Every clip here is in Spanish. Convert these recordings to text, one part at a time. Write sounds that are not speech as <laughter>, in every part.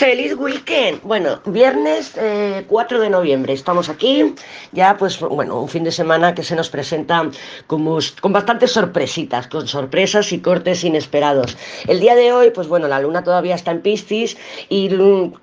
Feliz weekend. Bueno, viernes 4 eh, de noviembre. Estamos aquí. Ya, pues, bueno, un fin de semana que se nos presenta con bastantes sorpresitas, con sorpresas y cortes inesperados. El día de hoy, pues bueno, la luna todavía está en Piscis y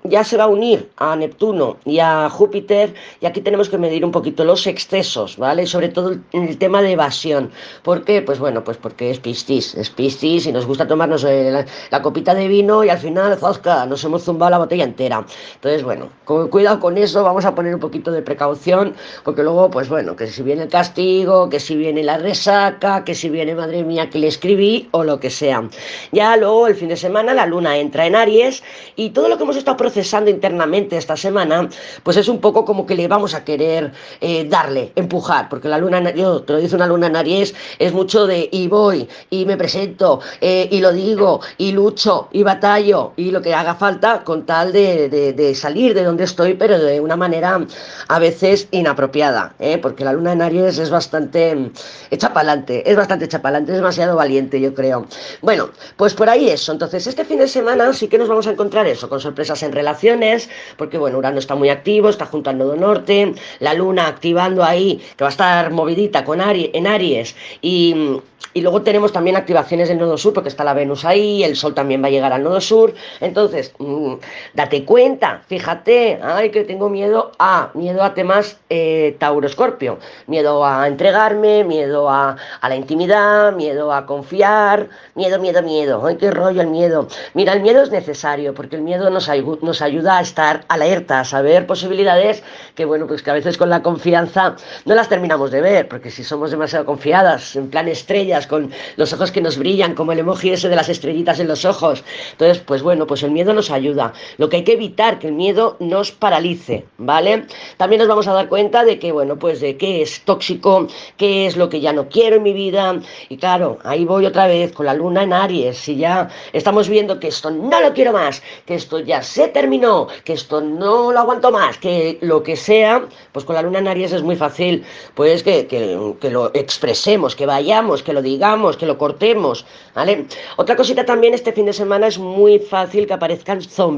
ya se va a unir a Neptuno y a Júpiter. Y aquí tenemos que medir un poquito los excesos, ¿vale? Sobre todo el, tema de evasión. ¿Por qué? Pues bueno, pues porque es Piscis. Es Piscis y nos gusta tomarnos eh, la, la, copita de vino y al final, Zosca, nos hemos zumbado la botella entera. Entonces, bueno, cuidado con eso, vamos a poner un poquito de precaución, porque luego, pues bueno, que si viene el castigo, que si viene la resaca, que si viene, madre mía, que le escribí, o lo que sea. Ya luego, el fin de semana, la luna entra en Aries, y todo lo que hemos estado procesando internamente esta semana, pues es un poco como que le vamos a querer eh, darle, empujar, porque la luna, yo te lo dice una luna en Aries, es mucho de y voy, y me presento, eh, y lo digo, y lucho, y batallo, y lo que haga falta con tal de, salir de donde estoy, pero de una manera a veces inapropiada, ¿eh? porque la luna en Aries es bastante hecha es bastante hecha es demasiado valiente, yo creo. Bueno, pues por ahí eso. Entonces, este fin de semana sí que nos vamos a encontrar eso, con sorpresas en relaciones, porque bueno, Urano está muy activo, está junto al nodo norte, la luna activando ahí, que va a estar movidita con en Aries, y, y luego tenemos también activaciones del nodo sur, porque está la Venus ahí, el Sol también va a llegar al nodo sur. Entonces, mm, date cuenta, fíjate, ay, que tengo miedo a, miedo a temas eh, Tauro-Escorpio, miedo a entregarme, miedo a, la intimidad, miedo a confiar, miedo, miedo, miedo, ay, qué rollo el miedo. Mira, el miedo es necesario, porque el miedo nos, nos ayuda a estar alerta, a saber posibilidades que, bueno, pues que a veces con la confianza no las terminamos de ver, porque si somos demasiado confiadas, en plan estrellas, con los ojos que nos brillan, como el emoji ese de las estrellitas en los ojos, entonces, pues bueno, pues el miedo nos ayuda. Lo que hay que evitar, que el miedo nos paralice, ¿vale? También nos vamos a dar cuenta de que, bueno, pues de qué es tóxico, qué es lo que ya no quiero en mi vida. Y claro, ahí voy otra vez con la luna en Aries. Si ya estamos viendo que esto no lo quiero más, que esto ya se terminó, que esto no lo aguanto más, que lo que sea, pues con la luna en Aries es muy fácil, pues que, que lo expresemos, que vayamos, que lo digamos, que lo cortemos, ¿vale? Otra cosita también este fin de semana es muy fácil que aparezcan zombies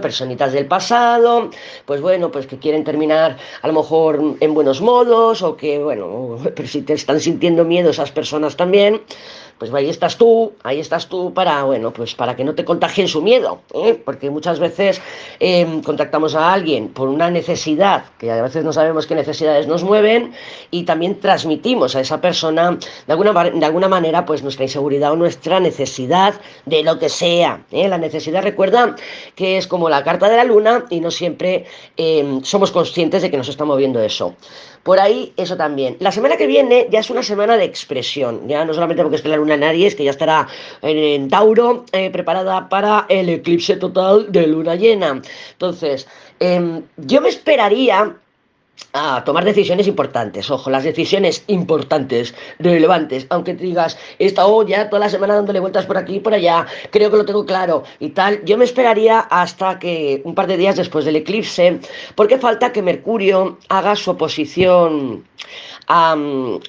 personitas del pasado, pues bueno, pues que quieren terminar a lo mejor en buenos modos o que, bueno, <laughs> pero si te están sintiendo miedo esas personas también, pues ahí estás tú, ahí estás tú para, bueno, pues para que no te contagien su miedo, ¿eh? porque muchas veces em, contactamos a alguien por una necesidad, que a veces no sabemos qué necesidades nos mueven, y también transmitimos a esa persona de alguna, de alguna manera pues nuestra inseguridad o nuestra necesidad de lo que sea. ¿eh? La necesidad, recuerda que es como la carta de la luna y no siempre em, somos conscientes de que nos está moviendo eso. Por ahí, eso también. La semana que viene ya es una semana de expresión, ya no solamente porque esté la luna en Aries, que ya estará en, Tauro, eh, preparada para el eclipse total de luna llena. Entonces, em, yo me esperaría a tomar decisiones importantes. Ojo, las decisiones importantes, relevantes, aunque te digas, he estado ya toda la semana dándole vueltas por aquí y por allá, creo que lo tengo claro y tal, yo me esperaría hasta que un par de días después del eclipse, porque falta que Mercurio haga su oposición a,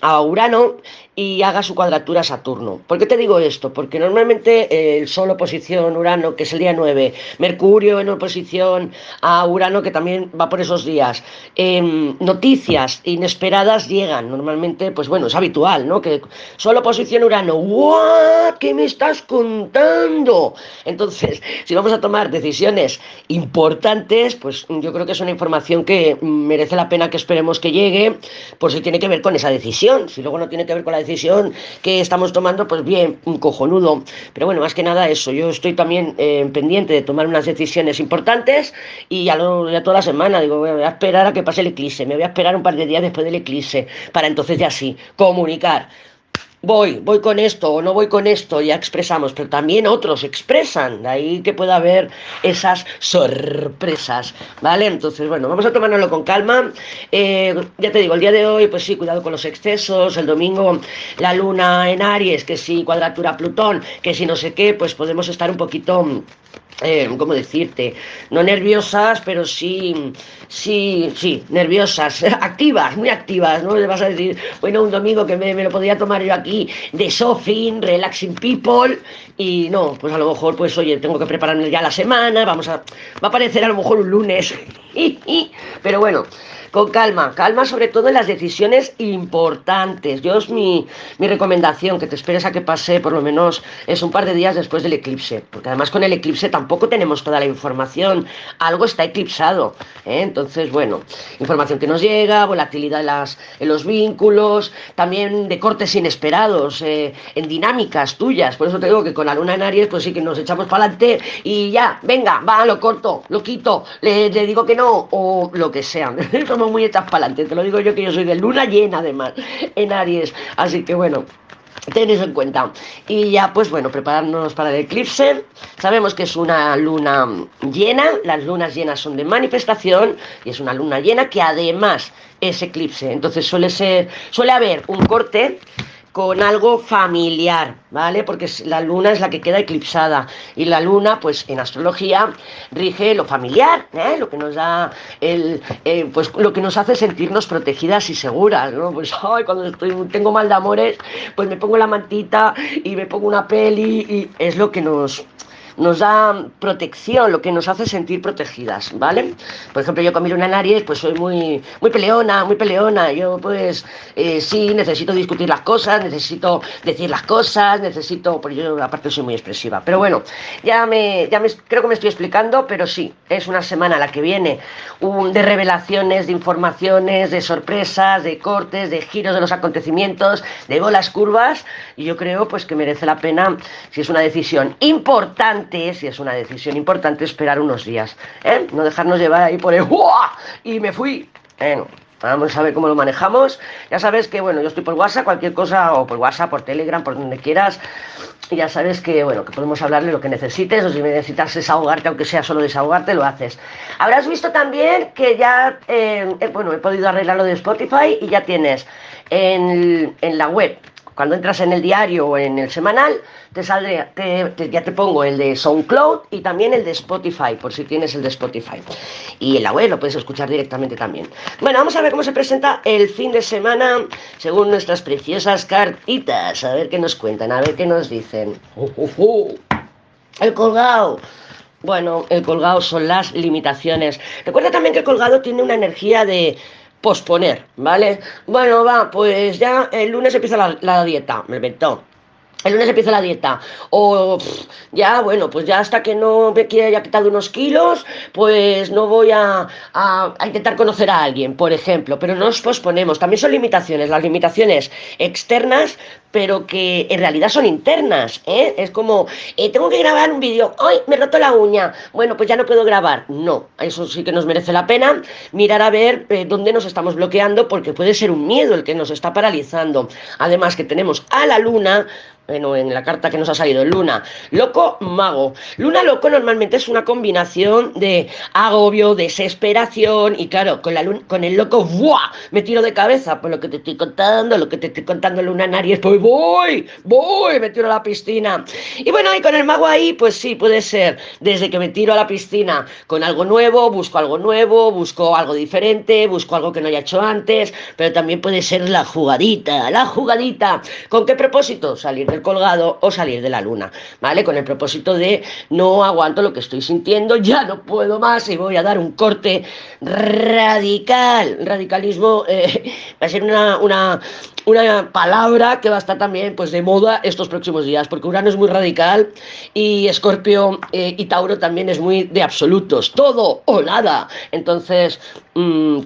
a Urano y haga su cuadratura Saturno. ¿Por qué te digo esto? Porque normalmente eh, el Sol oposición Urano, que es el día 9, Mercurio en oposición a Urano, que también va por esos días, em, noticias inesperadas llegan. Normalmente, pues bueno, es habitual, ¿no? Que Sol oposición Urano, ¡guau! ¿Qué me estás contando? Entonces, <laughs> si vamos a tomar decisiones importantes, pues yo creo que es una información que merece la pena que esperemos que llegue, por si tiene que ver con esa decisión. Si luego no tiene que ver con la decisión que estamos tomando, pues bien, un cojonudo. Pero bueno, más que nada eso, yo estoy también eh, pendiente de tomar unas decisiones importantes y ya, lo, ya toda la semana digo, voy a esperar a que pase el eclipse, me voy a esperar un par de días después del eclipse para entonces ya sí, comunicar voy, voy con esto o no voy con esto, ya expresamos, pero también otros expresan, de ahí que pueda haber esas sorpresas, ¿vale? Entonces, bueno, vamos a tomárnoslo con calma. Eh, ya te digo, el día de hoy, pues sí, cuidado con los excesos, el domingo la luna en Aries, que sí, cuadratura Plutón, que si no sé qué, pues podemos estar un poquito eh, ¿cómo decirte? No nerviosas, pero sí, sí, sí, nerviosas, <laughs> activas, muy activas, ¿no? Le vas a decir, bueno, un domingo que me, lo podría tomar yo aquí de shopping, relaxing people, y no, pues a lo mejor, pues oye, tengo que prepararme ya la semana, vamos a, va a aparecer a lo mejor un lunes, <laughs> pero bueno, con calma, calma sobre todo en las decisiones importantes. Yo es mi, mi recomendación, que te esperes a que pase por lo menos es un par de días después del eclipse, porque además con el eclipse tampoco tenemos toda la información, algo está eclipsado. ¿eh? Entonces, bueno, información que nos llega, volatilidad en, las, en los vínculos, también de cortes inesperados, eh, en dinámicas tuyas. Por eso te digo que con la luna en Aries, pues sí que nos echamos para adelante y ya, venga, va, lo corto, lo quito, le, le digo que no, o lo que sea. <laughs> muy echas para. Te lo digo yo que yo soy de luna llena además en Aries. Así que bueno, Ten eso en cuenta. Y ya, pues bueno, prepararnos para el eclipse. Sabemos que es una luna llena. Las lunas llenas son de manifestación. Y es una luna llena que además es eclipse. Entonces suele ser, suele haber un corte con algo familiar, ¿vale? Porque la luna es la que queda eclipsada y la luna, pues en astrología rige lo familiar, ¿eh? Lo que nos da el, eh, pues lo que nos hace sentirnos protegidas y seguras, ¿no? Pues <laughs> ay, cuando estoy, tengo mal de amores, pues me pongo la mantita y me pongo una peli y es lo que nos nos da protección, lo que nos hace sentir protegidas, ¿vale? Por ejemplo, yo con mi luna en Aries, pues soy muy, muy peleona, muy peleona. Yo, pues, eh, sí, necesito discutir las cosas, necesito decir las cosas, necesito, porque yo aparte soy muy expresiva. Pero bueno, ya me, ya me, creo que me estoy explicando, pero sí, es una semana la que viene de revelaciones, de informaciones, de sorpresas, de cortes, de giros de los acontecimientos, de bolas curvas, y yo creo, pues, que merece la pena, si es una decisión importante, si es una decisión importante, esperar unos días. ¿eh? No dejarnos llevar ahí por el Y me fui. Bueno, vamos a ver cómo lo manejamos. Ya sabes que, bueno, yo estoy por WhatsApp, cualquier cosa, o por WhatsApp, por Telegram, por donde quieras. Y ya sabes que, bueno, que podemos hablarle lo que necesites, o si necesitas desahogarte, aunque sea solo desahogarte, lo haces. Habrás visto también que ya, eh, bueno, he podido arreglar lo de Spotify y ya tienes en, en la web cuando entras en el diario o en el semanal, te saldré, ya te pongo el de SoundCloud y también el de Spotify, por si tienes el de Spotify. Y en la web lo puedes escuchar directamente también. Bueno, vamos a ver cómo se presenta el fin de semana según nuestras preciosas cartitas. A ver qué nos cuentan, a ver qué nos dicen. El colgado. Bueno, el colgado son las limitaciones. Recuerda también que el colgado tiene una energía de posponer, ¿vale? Bueno, va, pues ya el lunes empieza la, dieta, me inventó el lunes empieza la dieta. O ya, bueno, pues ya hasta que no me haya quitado unos kilos, pues no voy a, a, intentar conocer a alguien, por ejemplo. Pero no nos posponemos. También son limitaciones. Las limitaciones externas, pero que en realidad son internas. ¿eh? Es como, eh, tengo que grabar un vídeo. ¡Ay, me roto la uña! Bueno, pues ya no puedo grabar. No, eso sí que nos merece la pena mirar a ver eh, dónde nos estamos bloqueando, porque puede ser un miedo el que nos está paralizando. Además que tenemos a la luna bueno, en la carta que nos ha salido, Luna, loco, mago. Luna loco normalmente es una combinación de agobio, desesperación y claro, con, la con el loco, ¡buah! Me tiro de cabeza por lo que te estoy contando, lo que te estoy contando Luna en Aries, pues voy, voy, me tiro a la piscina. Y bueno, y con el mago ahí, pues sí, puede ser desde que me tiro a la piscina con algo nuevo, busco algo nuevo, busco algo diferente, busco algo que no haya hecho antes, pero también puede ser la jugadita, la jugadita. ¿Con qué propósito? Salir del colgado o salir de la luna, ¿vale? Con el propósito de no aguanto lo que estoy sintiendo, ya no puedo más y voy a dar un corte radical. Radicalismo eh, va a ser una, una, una palabra que va a estar también pues de moda estos próximos días, porque Urano es muy radical y Escorpio eh, y Tauro también es muy de absolutos, todo o nada. Entonces, mmm,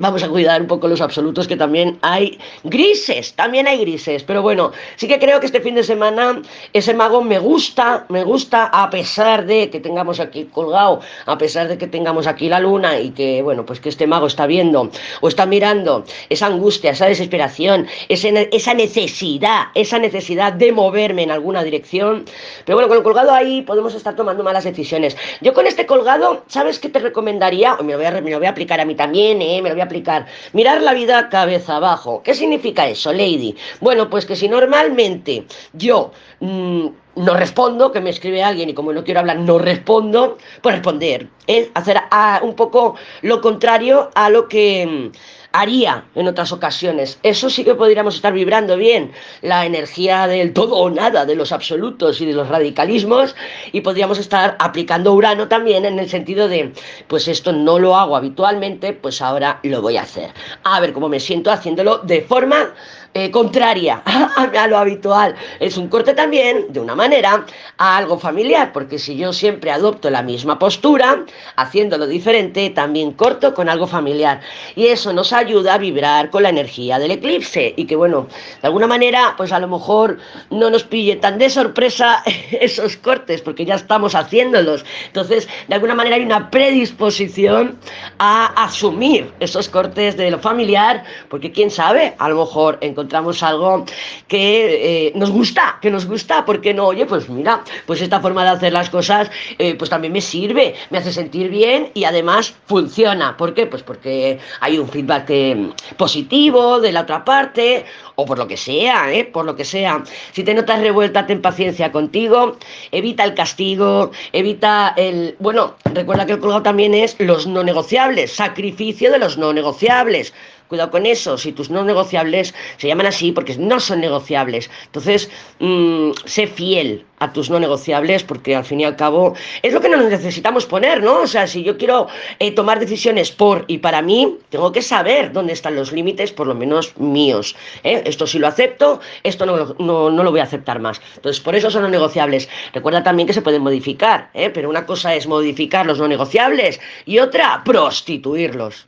Vamos a cuidar un poco los absolutos, que también hay grises, también hay grises. Pero bueno, sí que creo que este fin de semana ese mago me gusta, me gusta, a pesar de que tengamos aquí colgado, a pesar de que tengamos aquí la luna y que, bueno, pues que este mago está viendo o está mirando esa angustia, esa desesperación, esa necesidad, esa necesidad de moverme en alguna dirección. Pero bueno, con el colgado ahí podemos estar tomando malas decisiones. Yo con este colgado, ¿sabes qué te recomendaría? Me lo voy a, aplicar a mí también, ¿eh? Me lo voy a aplicar. Mirar la vida cabeza abajo. ¿Qué significa eso, Lady? Bueno, pues que si normalmente yo... Mmm, no respondo, que me escribe alguien y como no quiero hablar, no respondo, pues responder, es hacer a, un poco lo contrario a lo que mm, haría en otras ocasiones. Eso sí que podríamos estar vibrando bien, la energía del todo o nada, de los absolutos y de los radicalismos, y podríamos estar aplicando Urano también en el sentido de, pues esto no lo hago habitualmente, pues ahora lo voy a hacer. A ver cómo me siento haciéndolo de forma eh, contraria <laughs> a, lo habitual. Es un corte también, de una manera, a algo familiar, porque si yo siempre adopto la misma postura, haciéndolo diferente, también corto con algo familiar. Y eso nos ayuda a vibrar con la energía del eclipse y que, bueno, de alguna manera, pues a lo mejor no nos pille tan de sorpresa <laughs> esos cortes, porque ya estamos haciéndolos. Entonces, de alguna manera hay una predisposición a asumir esos cortes de lo familiar, porque quién sabe, a lo mejor en encontramos algo que eh, nos gusta, que nos gusta, porque no, oye, pues mira, pues esta forma de hacer las cosas, eh, pues también me sirve, me hace sentir bien y además funciona. ¿Por qué? Pues porque hay un feedback eh, positivo de la otra parte, o por lo que sea, por lo que sea. Si te notas revuelta, ten paciencia contigo, evita el castigo, evita el... Bueno, recuerda que el colgado también es los no negociables, sacrificio de los no negociables. Cuidado con eso, si tus no negociables se llaman así porque no son negociables. Entonces, mmm, sé fiel a tus no negociables porque al fin y al cabo es lo que nos necesitamos poner, ¿no? O sea, si yo quiero eh, tomar decisiones por y para mí, tengo que saber dónde están los límites, por lo menos míos. ¿eh? Esto sí lo acepto, esto no, no, no, lo voy a aceptar más. Entonces, por eso son no negociables. Recuerda también que se pueden modificar, ¿eh? pero una cosa es modificar los no negociables y otra, prostituirlos.